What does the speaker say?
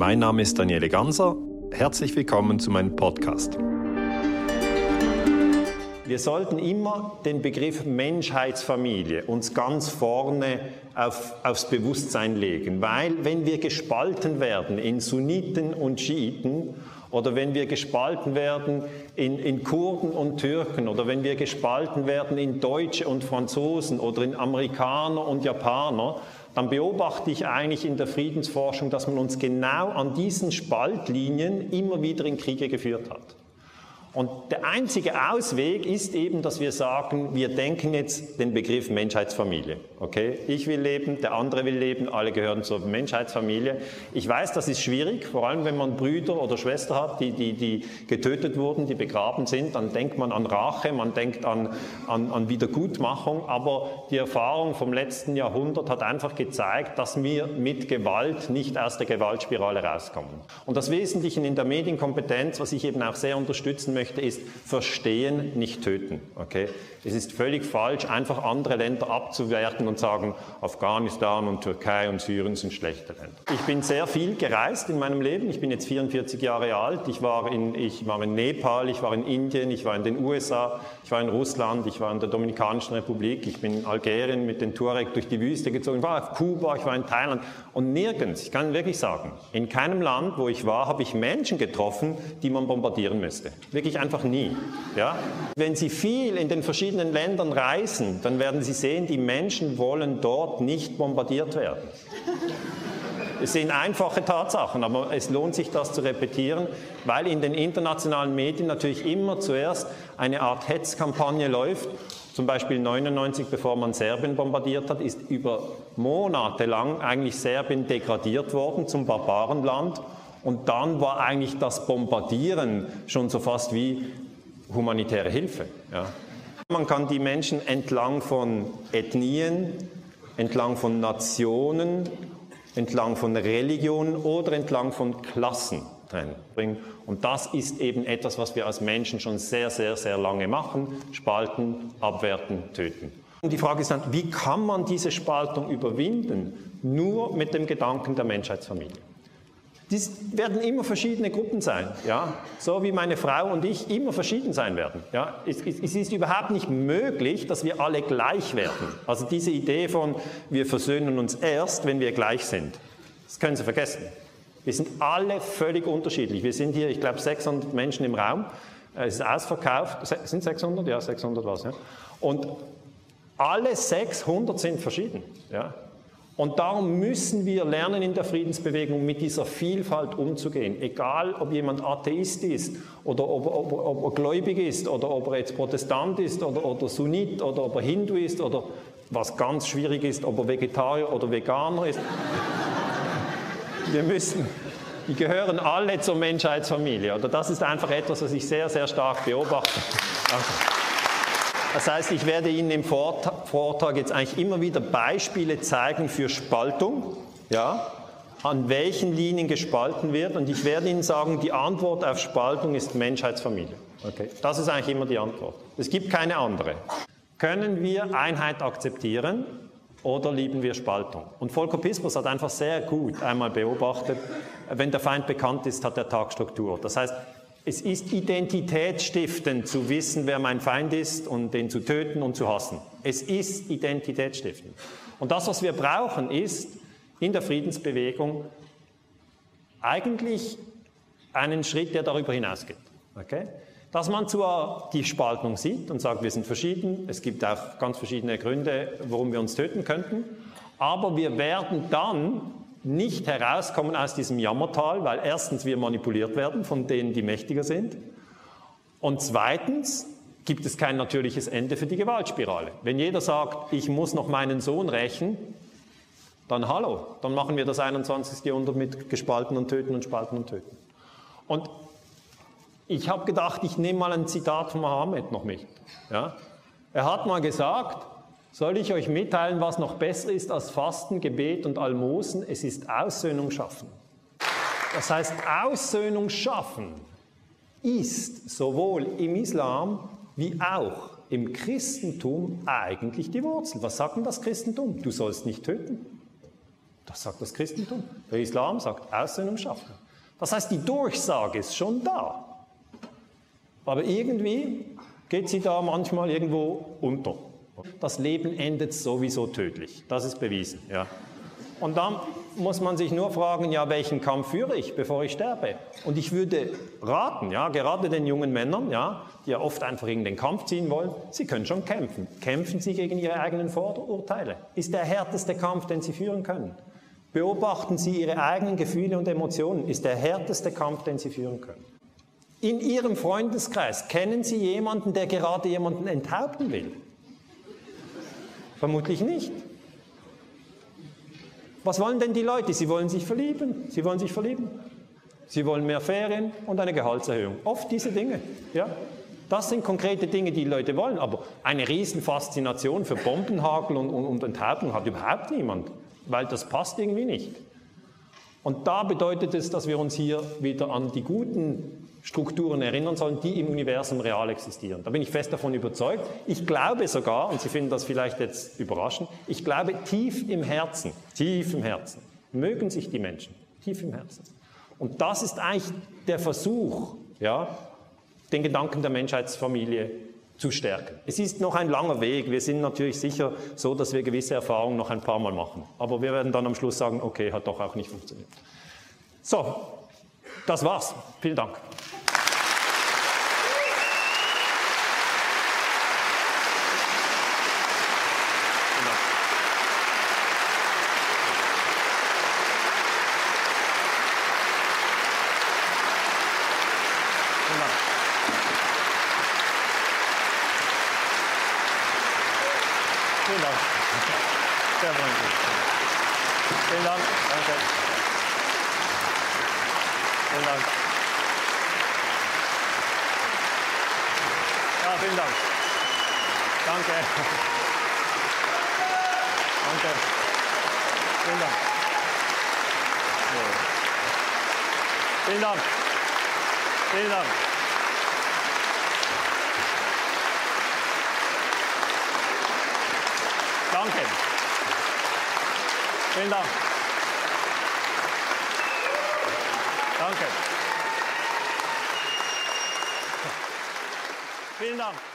Mein Name ist Daniele Ganser. Herzlich willkommen zu meinem Podcast. Wir sollten immer den Begriff Menschheitsfamilie uns ganz vorne auf, aufs Bewusstsein legen, weil wenn wir gespalten werden in Sunniten und Schiiten oder wenn wir gespalten werden in, in Kurden und Türken oder wenn wir gespalten werden in Deutsche und Franzosen oder in Amerikaner und Japaner, dann beobachte ich eigentlich in der Friedensforschung, dass man uns genau an diesen Spaltlinien immer wieder in Kriege geführt hat. Und der einzige Ausweg ist eben, dass wir sagen, wir denken jetzt den Begriff Menschheitsfamilie. Okay? Ich will leben, der andere will leben, alle gehören zur Menschheitsfamilie. Ich weiß, das ist schwierig, vor allem wenn man Brüder oder Schwestern hat, die, die, die getötet wurden, die begraben sind, dann denkt man an Rache, man denkt an, an, an Wiedergutmachung, aber die Erfahrung vom letzten Jahrhundert hat einfach gezeigt, dass wir mit Gewalt nicht aus der Gewaltspirale rauskommen. Und das Wesentliche in der Medienkompetenz, was ich eben auch sehr unterstützen möchte, möchte, ist verstehen, nicht töten. Okay? Es ist völlig falsch, einfach andere Länder abzuwerten und sagen, Afghanistan und Türkei und Syrien sind schlechte Länder. Ich bin sehr viel gereist in meinem Leben. Ich bin jetzt 44 Jahre alt. Ich war in, ich war in Nepal, ich war in Indien, ich war in den USA, ich war in Russland, ich war in der Dominikanischen Republik, ich bin in Algerien mit den Tuareg durch die Wüste gezogen, ich war auf Kuba, ich war in Thailand und nirgends, ich kann wirklich sagen, in keinem Land, wo ich war, habe ich Menschen getroffen, die man bombardieren müsste. Wirklich ich einfach nie. Ja? Wenn Sie viel in den verschiedenen Ländern reisen, dann werden Sie sehen, die Menschen wollen dort nicht bombardiert werden. Es sind einfache Tatsachen, aber es lohnt sich, das zu repetieren, weil in den internationalen Medien natürlich immer zuerst eine Art Hetzkampagne läuft. Zum Beispiel 99, bevor man Serbien bombardiert hat, ist über Monate lang eigentlich Serbien degradiert worden zum Barbarenland. Und dann war eigentlich das Bombardieren schon so fast wie humanitäre Hilfe. Ja. Man kann die Menschen entlang von Ethnien, entlang von Nationen, entlang von Religionen oder entlang von Klassen trennen. Und das ist eben etwas, was wir als Menschen schon sehr, sehr, sehr lange machen. Spalten, abwerten, töten. Und die Frage ist dann, wie kann man diese Spaltung überwinden? Nur mit dem Gedanken der Menschheitsfamilie. Dies werden immer verschiedene Gruppen sein, ja? so wie meine Frau und ich immer verschieden sein werden. Ja? Es, es, ist überhaupt nicht möglich, dass wir alle gleich werden. Also diese Idee von, wir versöhnen uns erst, wenn wir gleich sind, das können Sie vergessen. Wir sind alle völlig unterschiedlich. Wir sind hier, ich glaube, 600 Menschen im Raum. Es ist ausverkauft. Sind 600? Ja, 600 was. Ja. Und alle 600 sind verschieden. Ja. Und darum müssen wir lernen in der Friedensbewegung mit dieser Vielfalt umzugehen. Egal, ob jemand Atheist ist oder ob, ob, ob er gläubig ist oder ob er jetzt Protestant ist oder, oder Sunnit oder ob er Hindu ist oder was ganz schwierig ist, ob er Vegetarier oder Veganer ist. Wir müssen, die gehören alle zur Menschheitsfamilie. Oder das ist einfach etwas, was ich sehr, sehr stark beobachte. Danke. Das heißt, ich werde Ihnen im Vortrag jetzt eigentlich immer wieder Beispiele zeigen für Spaltung, ja, an welchen Linien gespalten wird. Und ich werde Ihnen sagen, die Antwort auf Spaltung ist Menschheitsfamilie. Okay. Das ist eigentlich immer die Antwort. Es gibt keine andere. Können wir Einheit akzeptieren oder lieben wir Spaltung? Und Volker Pispers hat einfach sehr gut einmal beobachtet, wenn der Feind bekannt ist, hat der Tag Struktur. Das heißt, es ist identitätsstiftend zu wissen, wer mein Feind ist und den zu töten und zu hassen. Es ist identitätsstiftend. Und das, was wir brauchen, ist in der Friedensbewegung eigentlich einen Schritt, der darüber hinausgeht. Okay? Dass man zwar die Spaltung sieht und sagt, wir sind verschieden, es gibt auch ganz verschiedene Gründe, warum wir uns töten könnten, aber wir werden dann nicht herauskommen aus diesem Jammertal, weil erstens wir manipuliert werden von denen, die mächtiger sind. Und zweitens gibt es kein natürliches Ende für die Gewaltspirale. Wenn jeder sagt, ich muss noch meinen Sohn rächen, dann hallo, dann machen wir das 21. Jahrhundert mit gespalten und töten und spalten und töten. Und ich habe gedacht, ich nehme mal ein Zitat von Mohammed noch mit. Ja? Er hat mal gesagt, soll ich euch mitteilen, was noch besser ist als Fasten, Gebet und Almosen? Es ist Aussöhnung schaffen. Das heißt, Aussöhnung schaffen ist sowohl im Islam wie auch im Christentum eigentlich die Wurzel. Was sagt denn das Christentum? Du sollst nicht töten. Das sagt das Christentum. Der Islam sagt Aussöhnung schaffen. Das heißt, die Durchsage ist schon da. Aber irgendwie geht sie da manchmal irgendwo unter. Das Leben endet sowieso tödlich. Das ist bewiesen. Ja. Und dann muss man sich nur fragen, ja, welchen Kampf führe ich, bevor ich sterbe? Und ich würde raten, ja, gerade den jungen Männern, ja, die ja oft einfach in den Kampf ziehen wollen, sie können schon kämpfen. Kämpfen sie gegen ihre eigenen Vorurteile. Ist der härteste Kampf, den sie führen können. Beobachten Sie Ihre eigenen Gefühle und Emotionen. Ist der härteste Kampf, den Sie führen können. In Ihrem Freundeskreis kennen Sie jemanden, der gerade jemanden enthaupten will? Vermutlich nicht. Was wollen denn die Leute? Sie wollen sich verlieben. Sie wollen sich verlieben. Sie wollen mehr Ferien und eine Gehaltserhöhung. Oft diese Dinge. Ja? Das sind konkrete Dinge, die die Leute wollen. Aber eine Riesenfaszination für Bombenhagel und, und, und Enthauptung hat überhaupt niemand, weil das passt irgendwie nicht. Und da bedeutet es, dass wir uns hier wieder an die guten Strukturen erinnern sollen, die im Universum real existieren. Da bin ich fest davon überzeugt. Ich glaube sogar, und Sie finden das vielleicht jetzt überraschend, ich glaube tief im Herzen, tief im Herzen, mögen sich die Menschen, tief im Herzen. Und das ist eigentlich der Versuch, ja, den Gedanken der Menschheitsfamilie zu stärken. Es ist noch ein langer Weg. Wir sind natürlich sicher so, dass wir gewisse Erfahrungen noch ein paar Mal machen. Aber wir werden dann am Schluss sagen, okay, hat doch auch nicht funktioniert. So, das war's. Vielen Dank. Vielen Dank. Sehr freundlich. Vielen Dank. Danke. Vielen Dank. Ja, vielen Dank. Danke. Danke. Vielen Dank. Vielen Dank. Vielen Dank. Danke. Vielen Dank. Danke. Vielen Dank.